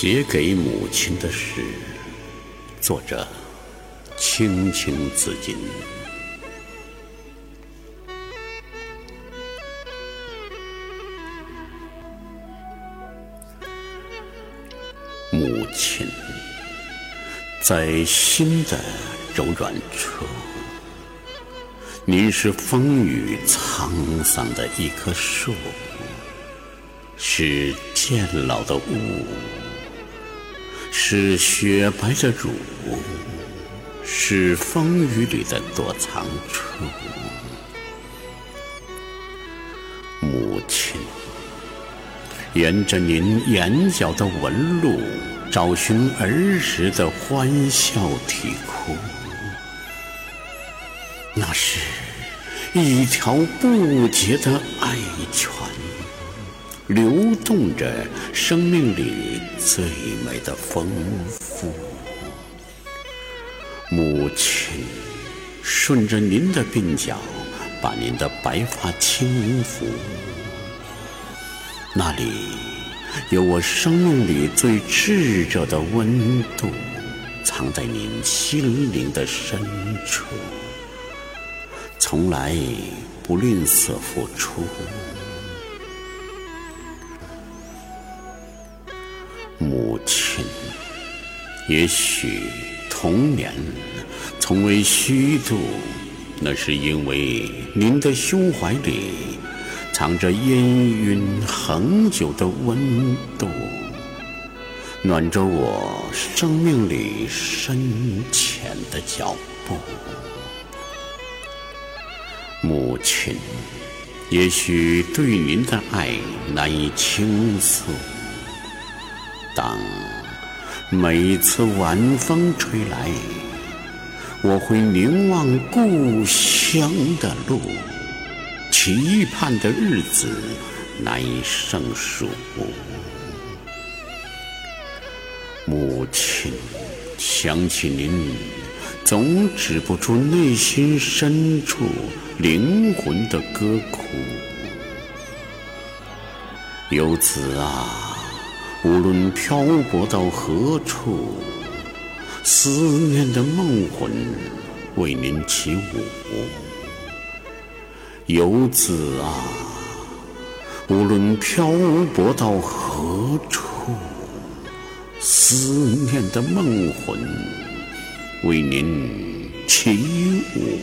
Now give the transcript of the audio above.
写给母亲的诗，作者青青子衿。母亲，在心的柔软处，您是风雨沧桑的一棵树，是渐老的雾。是雪白的乳，是风雨里的躲藏处。母亲，沿着您眼角的纹路，找寻儿时的欢笑啼哭。那是一条不竭的爱泉。流动着生命里最美的丰富，母亲顺着您的鬓角，把您的白发轻抚，那里有我生命里最炽热的温度，藏在您心灵的深处，从来不吝啬付出。母亲，也许童年从未虚度，那是因为您的胸怀里藏着氤氲恒久的温度，暖着我生命里深浅的脚步。母亲，也许对您的爱难以倾诉。当每次晚风吹来，我会凝望故乡的路，期盼的日子难以胜数。母亲，想起您，总止不住内心深处灵魂的歌哭。游子啊！无论漂泊到何处，思念的梦魂为您起舞。游子啊，无论漂泊到何处，思念的梦魂为您起舞。